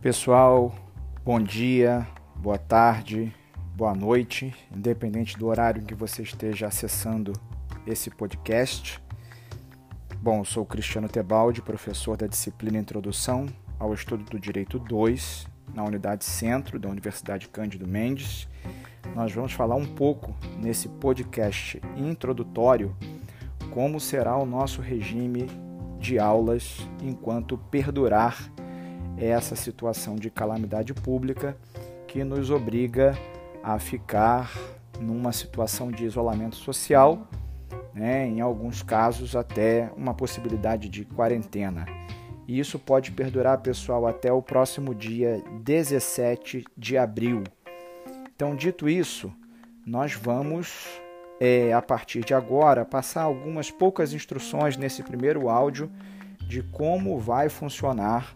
Pessoal, bom dia, boa tarde, boa noite, independente do horário que você esteja acessando esse podcast. Bom, sou Cristiano Tebaldi, professor da disciplina Introdução ao Estudo do Direito 2, na Unidade Centro da Universidade Cândido Mendes. Nós vamos falar um pouco nesse podcast introdutório como será o nosso regime de aulas enquanto perdurar essa situação de calamidade pública que nos obriga a ficar numa situação de isolamento social, né, em alguns casos até uma possibilidade de quarentena. E isso pode perdurar, pessoal, até o próximo dia 17 de abril. Então, dito isso, nós vamos, é, a partir de agora, passar algumas poucas instruções nesse primeiro áudio de como vai funcionar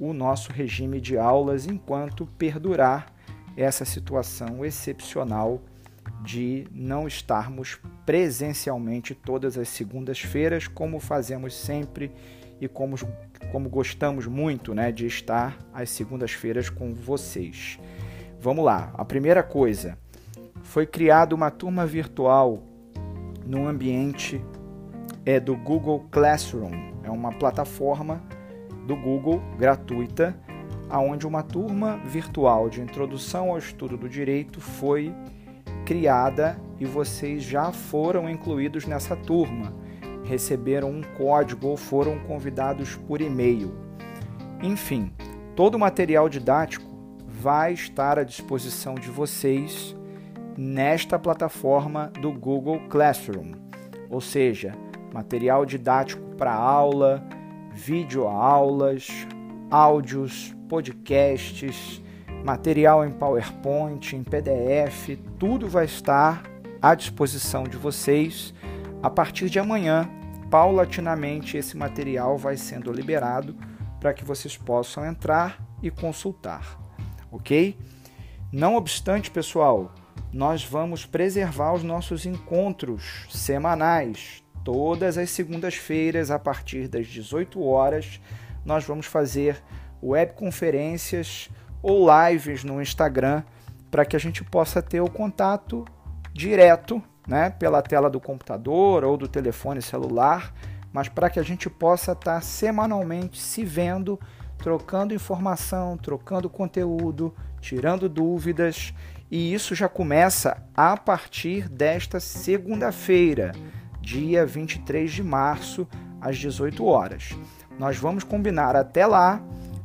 o nosso regime de aulas enquanto perdurar essa situação excepcional de não estarmos presencialmente todas as segundas-feiras, como fazemos sempre e como, como gostamos muito né, de estar às segundas-feiras com vocês. Vamos lá, a primeira coisa, foi criada uma turma virtual no ambiente é, do Google Classroom, é uma plataforma do Google gratuita, aonde uma turma virtual de introdução ao estudo do direito foi criada e vocês já foram incluídos nessa turma, receberam um código ou foram convidados por e-mail. Enfim, todo o material didático vai estar à disposição de vocês nesta plataforma do Google Classroom, ou seja, material didático para aula, videoaulas, áudios, podcasts, material em PowerPoint, em PDF, tudo vai estar à disposição de vocês. A partir de amanhã, paulatinamente, esse material vai sendo liberado para que vocês possam entrar e consultar, ok? Não obstante, pessoal, nós vamos preservar os nossos encontros semanais, Todas as segundas-feiras, a partir das 18 horas, nós vamos fazer webconferências ou lives no Instagram para que a gente possa ter o contato direto, né, pela tela do computador ou do telefone celular, mas para que a gente possa estar tá semanalmente se vendo, trocando informação, trocando conteúdo, tirando dúvidas, e isso já começa a partir desta segunda-feira dia 23 de março, às 18 horas. Nós vamos combinar até lá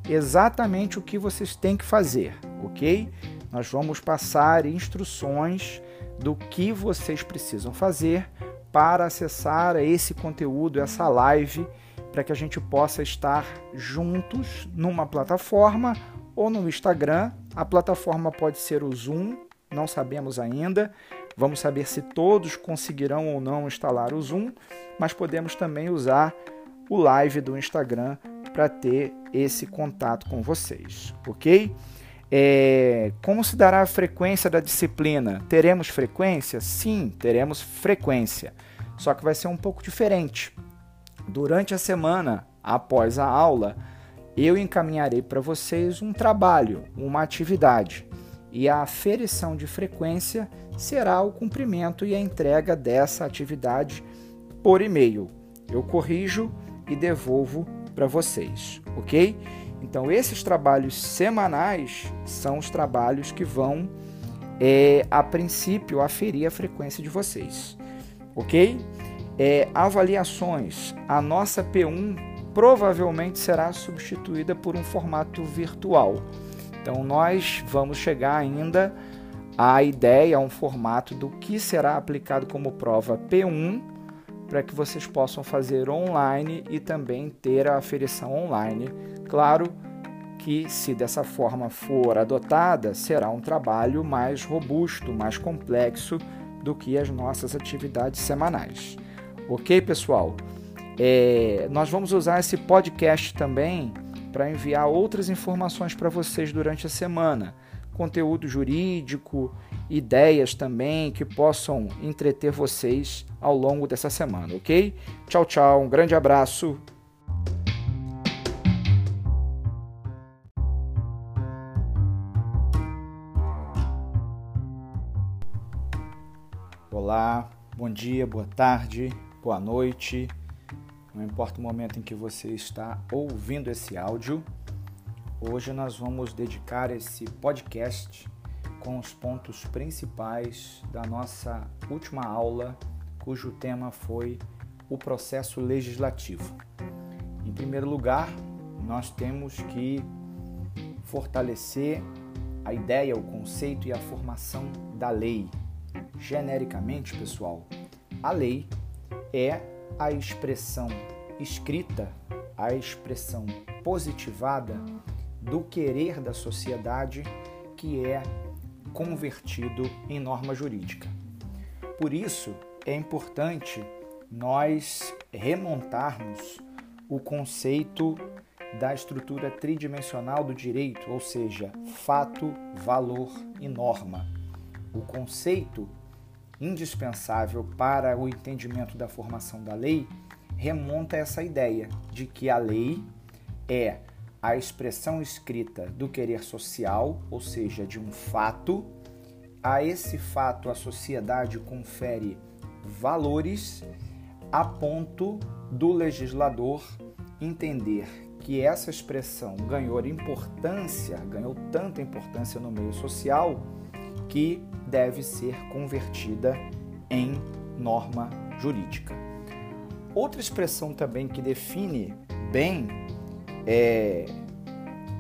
exatamente o que vocês têm que fazer, ok? Nós vamos passar instruções do que vocês precisam fazer para acessar esse conteúdo, essa live, para que a gente possa estar juntos numa plataforma ou no Instagram. A plataforma pode ser o Zoom, não sabemos ainda, Vamos saber se todos conseguirão ou não instalar o Zoom, mas podemos também usar o live do Instagram para ter esse contato com vocês, ok? É, como se dará a frequência da disciplina? Teremos frequência? Sim, teremos frequência, só que vai ser um pouco diferente. Durante a semana, após a aula, eu encaminharei para vocês um trabalho, uma atividade, e a aferição de frequência será o cumprimento e a entrega dessa atividade por e-mail. Eu corrijo e devolvo para vocês, ok? Então, esses trabalhos semanais são os trabalhos que vão, é, a princípio, aferir a frequência de vocês, ok? É, avaliações. A nossa P1 provavelmente será substituída por um formato virtual. Então, nós vamos chegar ainda a ideia, um formato do que será aplicado como prova P1 para que vocês possam fazer online e também ter a aferição online. Claro que, se dessa forma for adotada, será um trabalho mais robusto, mais complexo do que as nossas atividades semanais. Ok, pessoal? É, nós vamos usar esse podcast também para enviar outras informações para vocês durante a semana conteúdo jurídico, ideias também que possam entreter vocês ao longo dessa semana, ok? Tchau, tchau, um grande abraço. Olá, bom dia, boa tarde, boa noite. Não importa o momento em que você está ouvindo esse áudio hoje nós vamos dedicar esse podcast com os pontos principais da nossa última aula, cujo tema foi o processo legislativo. Em primeiro lugar, nós temos que fortalecer a ideia, o conceito e a formação da lei. Genericamente, pessoal, a lei é a expressão escrita, a expressão positivada do querer da sociedade que é convertido em norma jurídica. Por isso, é importante nós remontarmos o conceito da estrutura tridimensional do direito, ou seja, fato, valor e norma. O conceito indispensável para o entendimento da formação da lei remonta a essa ideia de que a lei é a expressão escrita do querer social, ou seja, de um fato. A esse fato a sociedade confere valores a ponto do legislador entender que essa expressão ganhou importância, ganhou tanta importância no meio social, que deve ser convertida em norma jurídica. Outra expressão também que define bem é,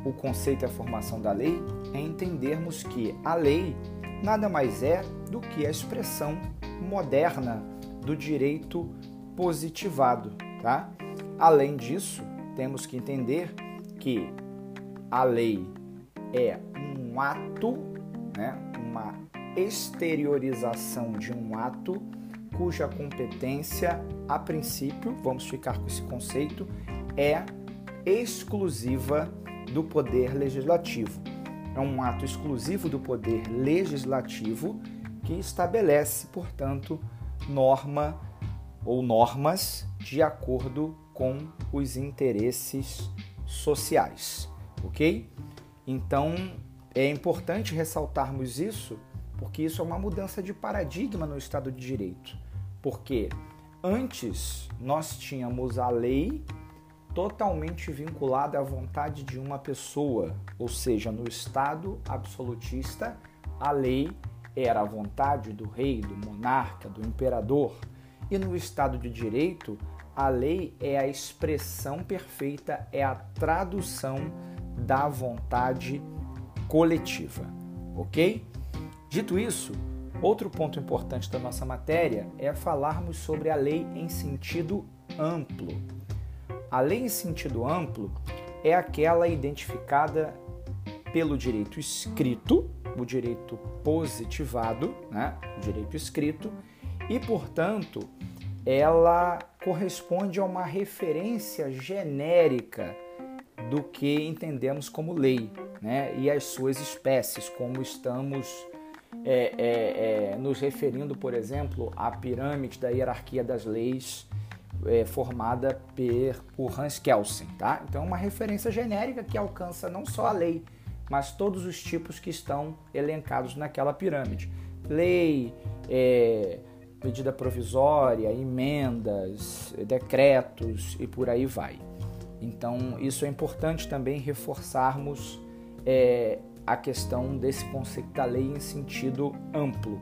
o conceito e a formação da lei é entendermos que a lei nada mais é do que a expressão moderna do direito positivado, tá? Além disso, temos que entender que a lei é um ato, né, uma exteriorização de um ato cuja competência, a princípio, vamos ficar com esse conceito, é exclusiva do poder legislativo. É um ato exclusivo do poder legislativo que estabelece, portanto, norma ou normas de acordo com os interesses sociais, ok? Então é importante ressaltarmos isso, porque isso é uma mudança de paradigma no Estado de Direito. Porque antes nós tínhamos a lei totalmente vinculada à vontade de uma pessoa, ou seja, no Estado absolutista, a lei era a vontade do rei, do monarca, do imperador, e no Estado de Direito, a lei é a expressão perfeita, é a tradução da vontade coletiva, ok? Dito isso, outro ponto importante da nossa matéria é falarmos sobre a lei em sentido amplo. A lei em sentido amplo é aquela identificada pelo direito escrito, o direito positivado, né? o direito escrito, e, portanto, ela corresponde a uma referência genérica do que entendemos como lei, né? e as suas espécies, como estamos é, é, é, nos referindo, por exemplo, à pirâmide da hierarquia das leis é, formada per, por Hans Kelsen. Tá? Então, é uma referência genérica que alcança não só a lei, mas todos os tipos que estão elencados naquela pirâmide. Lei, é, medida provisória, emendas, decretos e por aí vai. Então, isso é importante também reforçarmos é, a questão desse conceito da lei em sentido amplo.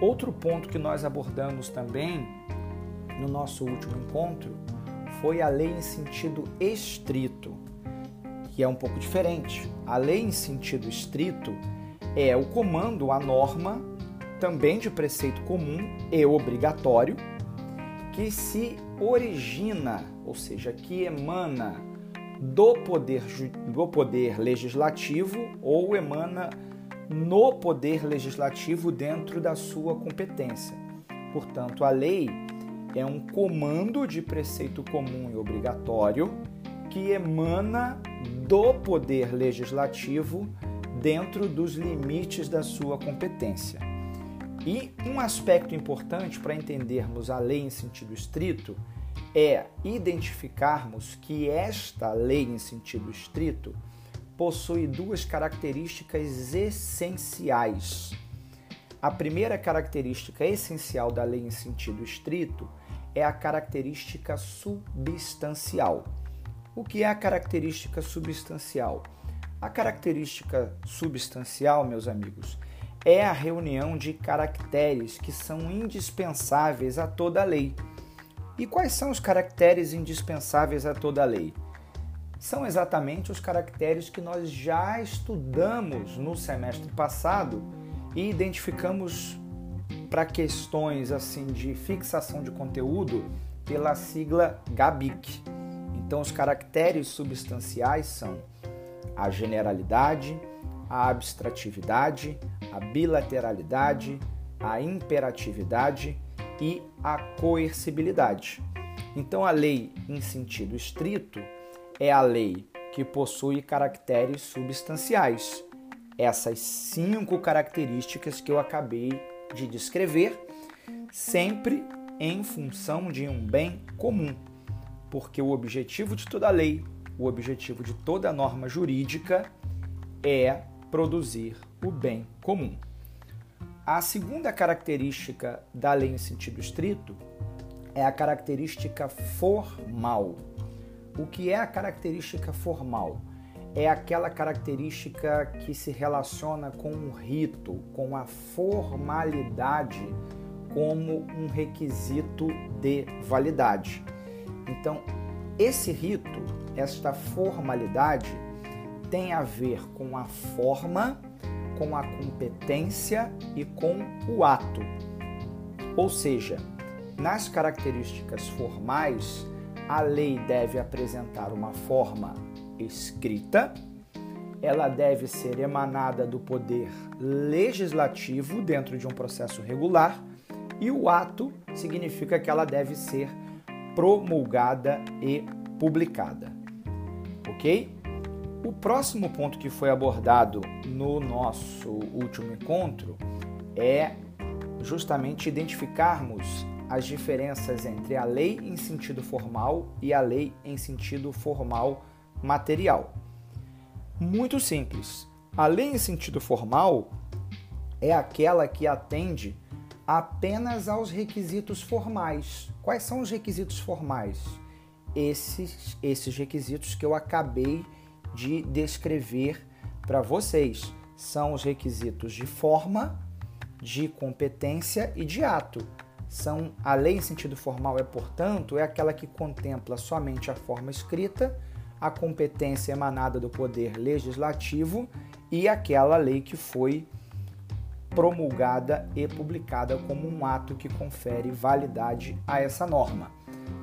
Outro ponto que nós abordamos também no nosso último encontro foi a lei em sentido estrito, que é um pouco diferente. A lei em sentido estrito é o comando, a norma também de preceito comum e obrigatório, que se origina, ou seja, que emana do poder, do poder legislativo ou emana no poder legislativo dentro da sua competência. Portanto, a lei é um comando de preceito comum e obrigatório que emana do poder legislativo dentro dos limites da sua competência. E um aspecto importante para entendermos a lei em sentido estrito é identificarmos que esta lei em sentido estrito possui duas características essenciais. a primeira característica essencial da lei em sentido estrito é a característica substancial. O que é a característica substancial? A característica substancial, meus amigos, é a reunião de caracteres que são indispensáveis a toda lei. E quais são os caracteres indispensáveis a toda lei? São exatamente os caracteres que nós já estudamos no semestre passado e identificamos para questões assim de fixação de conteúdo pela sigla GABIC. Então, os caracteres substanciais são a generalidade, a abstratividade, a bilateralidade, a imperatividade e a coercibilidade. Então, a lei, em sentido estrito, é a lei que possui caracteres substanciais. Essas cinco características que eu acabei de descrever, sempre em função de um bem comum porque o objetivo de toda lei, o objetivo de toda norma jurídica é produzir o bem comum. A segunda característica da lei em sentido estrito é a característica formal. O que é a característica formal? É aquela característica que se relaciona com o rito, com a formalidade como um requisito de validade. Então, esse rito, esta formalidade, tem a ver com a forma, com a competência e com o ato. Ou seja, nas características formais, a lei deve apresentar uma forma escrita, ela deve ser emanada do poder legislativo dentro de um processo regular, e o ato significa que ela deve ser promulgada e publicada. Ok? O próximo ponto que foi abordado no nosso último encontro é justamente identificarmos as diferenças entre a lei em sentido formal e a lei em sentido formal material. Muito simples. A lei em sentido formal é aquela que atende apenas aos requisitos formais. Quais são os requisitos formais? Esses, esses requisitos que eu acabei de descrever para vocês. São os requisitos de forma, de competência e de ato. São a lei em sentido formal é, portanto, é aquela que contempla somente a forma escrita, a competência emanada do poder legislativo e aquela lei que foi promulgada e publicada como um ato que confere validade a essa norma.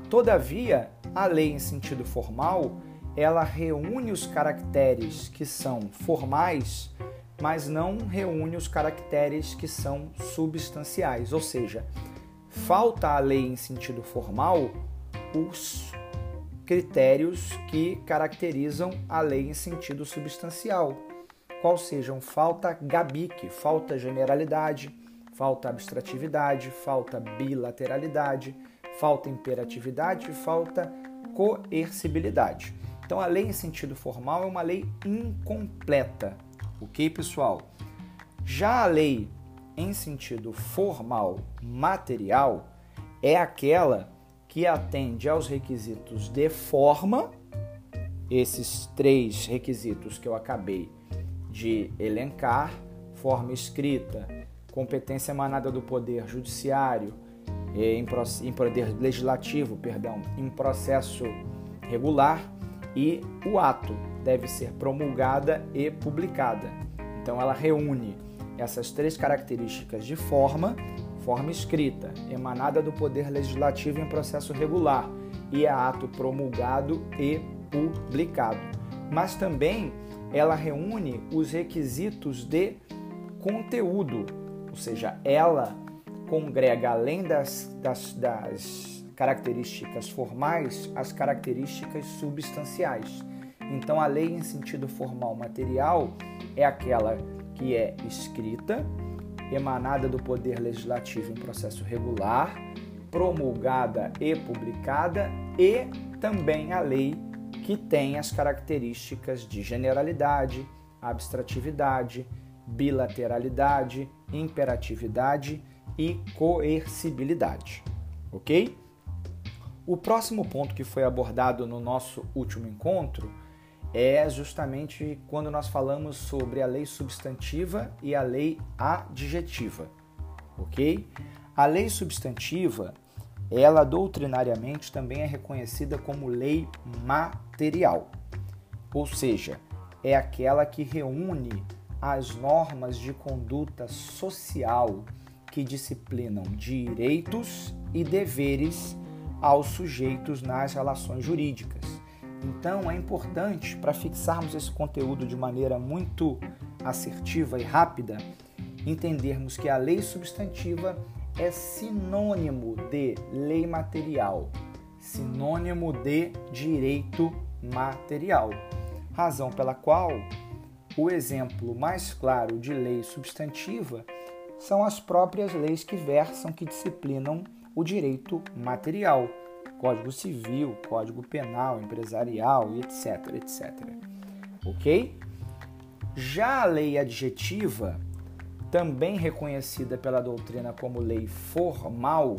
Todavia, a lei em sentido formal, ela reúne os caracteres que são formais, mas não reúne os caracteres que são substanciais, ou seja, falta à lei em sentido formal os critérios que caracterizam a lei em sentido substancial qual sejam falta gabique, falta generalidade, falta abstratividade, falta bilateralidade, falta imperatividade, falta coercibilidade. Então a lei em sentido formal é uma lei incompleta, ok, pessoal? Já a lei em sentido formal material é aquela que atende aos requisitos de forma, esses três requisitos que eu acabei de elencar, forma escrita, competência emanada do Poder Judiciário, em, em Poder Legislativo, perdão, em processo regular e o ato deve ser promulgada e publicada. Então ela reúne essas três características de forma, forma escrita, emanada do Poder Legislativo em processo regular e é ato promulgado e publicado. Mas também ela reúne os requisitos de conteúdo, ou seja, ela congrega, além das, das, das características formais, as características substanciais. Então, a lei em sentido formal material é aquela que é escrita, emanada do Poder Legislativo em processo regular, promulgada e publicada, e também a lei que tem as características de generalidade, abstratividade, bilateralidade, imperatividade e coercibilidade. Ok? O próximo ponto que foi abordado no nosso último encontro é justamente quando nós falamos sobre a lei substantiva e a lei adjetiva, ok? A lei substantiva, ela doutrinariamente também é reconhecida como lei material, ou seja, é aquela que reúne as normas de conduta social que disciplinam direitos e deveres aos sujeitos nas relações jurídicas. Então é importante, para fixarmos esse conteúdo de maneira muito assertiva e rápida, entendermos que a lei substantiva é sinônimo de lei material, sinônimo de direito material. Razão pela qual o exemplo mais claro de lei substantiva são as próprias leis que versam, que disciplinam o direito material. Código Civil, Código Penal, Empresarial etc, etc. Ok? Já a lei adjetiva, também reconhecida pela doutrina como lei formal,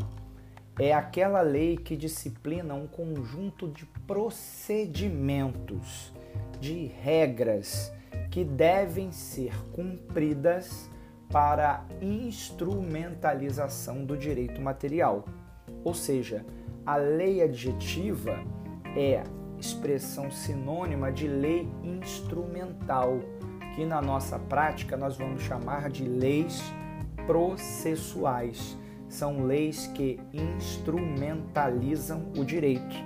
é aquela lei que disciplina um conjunto de procedimentos, de regras que devem ser cumpridas para a instrumentalização do direito material. Ou seja, a lei adjetiva é expressão sinônima de lei instrumental, que na nossa prática nós vamos chamar de leis processuais. São leis que instrumentalizam o direito.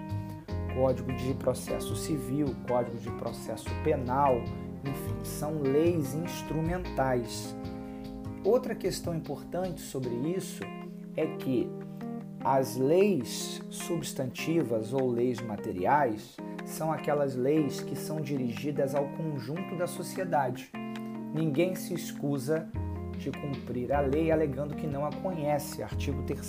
Código de Processo Civil, Código de Processo Penal, enfim, são leis instrumentais. Outra questão importante sobre isso é que as leis substantivas ou leis materiais são aquelas leis que são dirigidas ao conjunto da sociedade. Ninguém se escusa de cumprir a lei alegando que não a conhece. Artigo 3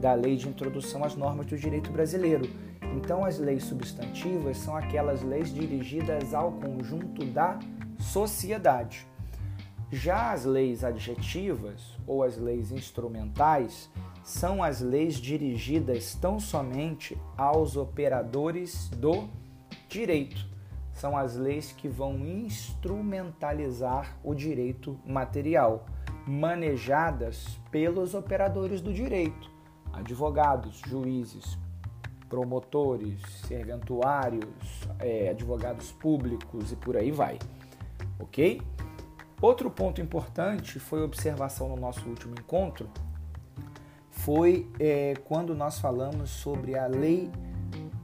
da Lei de Introdução às Normas do Direito Brasileiro. Então, as leis substantivas são aquelas leis dirigidas ao conjunto da sociedade. Já as leis adjetivas ou as leis instrumentais são as leis dirigidas tão somente aos operadores do direito. São as leis que vão instrumentalizar o direito material, manejadas pelos operadores do direito, advogados, juízes, promotores, serventuários, é, advogados públicos e por aí vai. Ok? Outro ponto importante foi observação no nosso último encontro foi é, quando nós falamos sobre a lei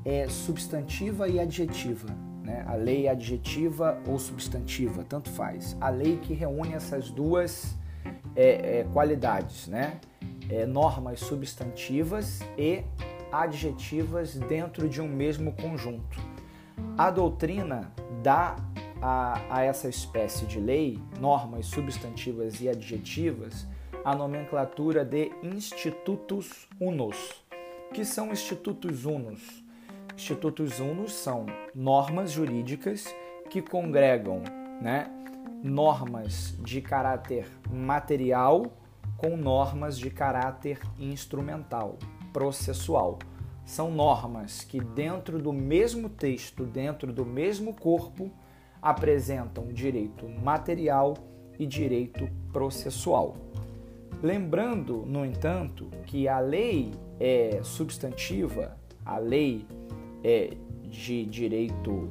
é, substantiva e adjetiva. Né? A lei adjetiva ou substantiva, tanto faz. A lei que reúne essas duas é, é qualidades, né? É, normas substantivas e adjetivas dentro de um mesmo conjunto. A doutrina dá a, a essa espécie de lei, normas substantivas e adjetivas, a nomenclatura de institutos unos. que são institutos unos? Institutos unos são normas jurídicas que congregam né, normas de caráter material com normas de caráter instrumental, processual. São normas que, dentro do mesmo texto, dentro do mesmo corpo, apresentam direito material e direito processual. Lembrando, no entanto, que a lei é substantiva, a lei é de direito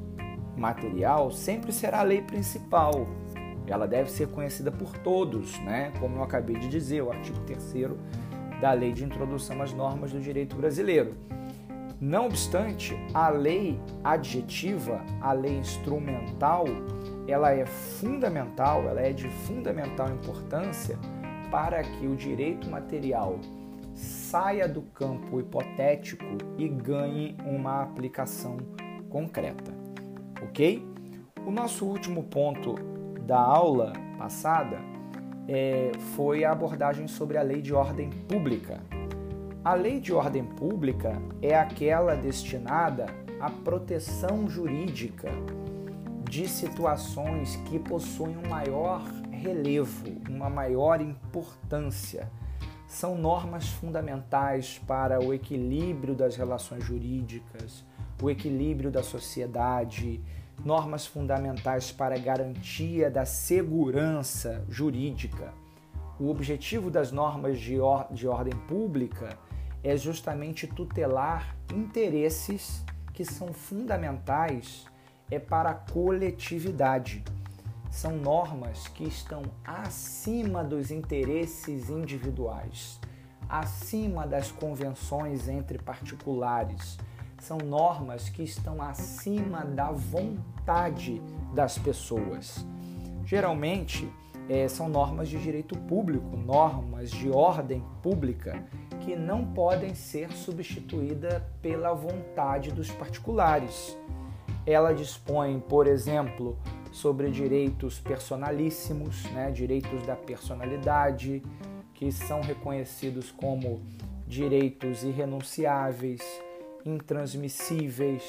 material sempre será a lei principal. Ela deve ser conhecida por todos, né? Como eu acabei de dizer, o artigo 3 da Lei de Introdução às Normas do Direito Brasileiro. Não obstante, a lei adjetiva, a lei instrumental, ela é fundamental, ela é de fundamental importância para que o direito material saia do campo hipotético e ganhe uma aplicação concreta. Ok? O nosso último ponto da aula passada é, foi a abordagem sobre a lei de ordem pública. A lei de ordem pública é aquela destinada à proteção jurídica de situações que possuem um maior relevo, uma maior importância. São normas fundamentais para o equilíbrio das relações jurídicas, o equilíbrio da sociedade, normas fundamentais para a garantia da segurança jurídica. O objetivo das normas de, or de ordem pública é justamente tutelar interesses que são fundamentais é para a coletividade. São normas que estão acima dos interesses individuais, acima das convenções entre particulares. São normas que estão acima da vontade das pessoas. Geralmente, é, são normas de direito público, normas de ordem pública, que não podem ser substituídas pela vontade dos particulares. Ela dispõe, por exemplo, sobre direitos personalíssimos, né, direitos da personalidade, que são reconhecidos como direitos irrenunciáveis, intransmissíveis,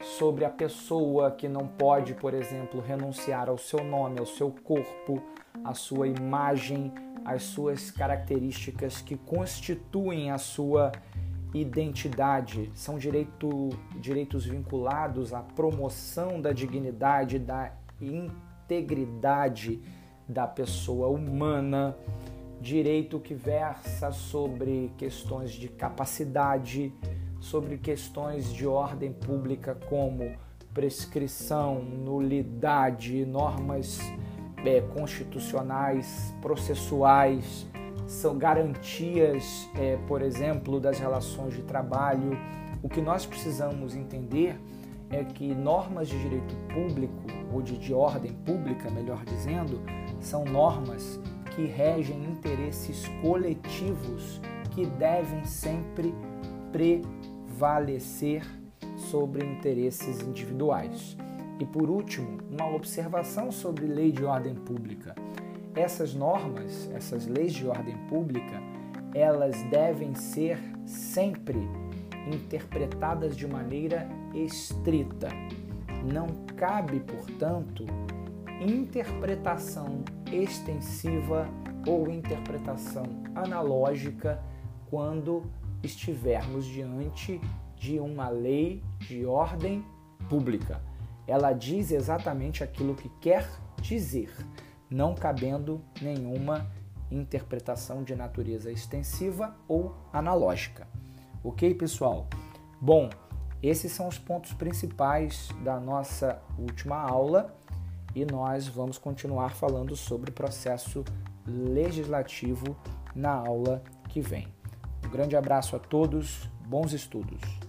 sobre a pessoa que não pode, por exemplo, renunciar ao seu nome, ao seu corpo, à sua imagem, às suas características que constituem a sua identidade, são direito, direitos vinculados à promoção da dignidade, da integridade da pessoa humana, direito que versa sobre questões de capacidade, sobre questões de ordem pública como prescrição, nulidade, normas é, constitucionais, processuais, são garantias, é, por exemplo, das relações de trabalho. O que nós precisamos entender é que normas de direito público, de ordem pública, melhor dizendo, são normas que regem interesses coletivos que devem sempre prevalecer sobre interesses individuais. E por último, uma observação sobre lei de ordem pública. Essas normas, essas leis de ordem pública, elas devem ser sempre interpretadas de maneira estrita. Não cabe, portanto, interpretação extensiva ou interpretação analógica quando estivermos diante de uma lei de ordem pública. Ela diz exatamente aquilo que quer dizer não cabendo nenhuma interpretação de natureza extensiva ou analógica. Ok, pessoal? Bom, esses são os pontos principais da nossa última aula e nós vamos continuar falando sobre processo legislativo na aula que vem. Um grande abraço a todos, bons estudos!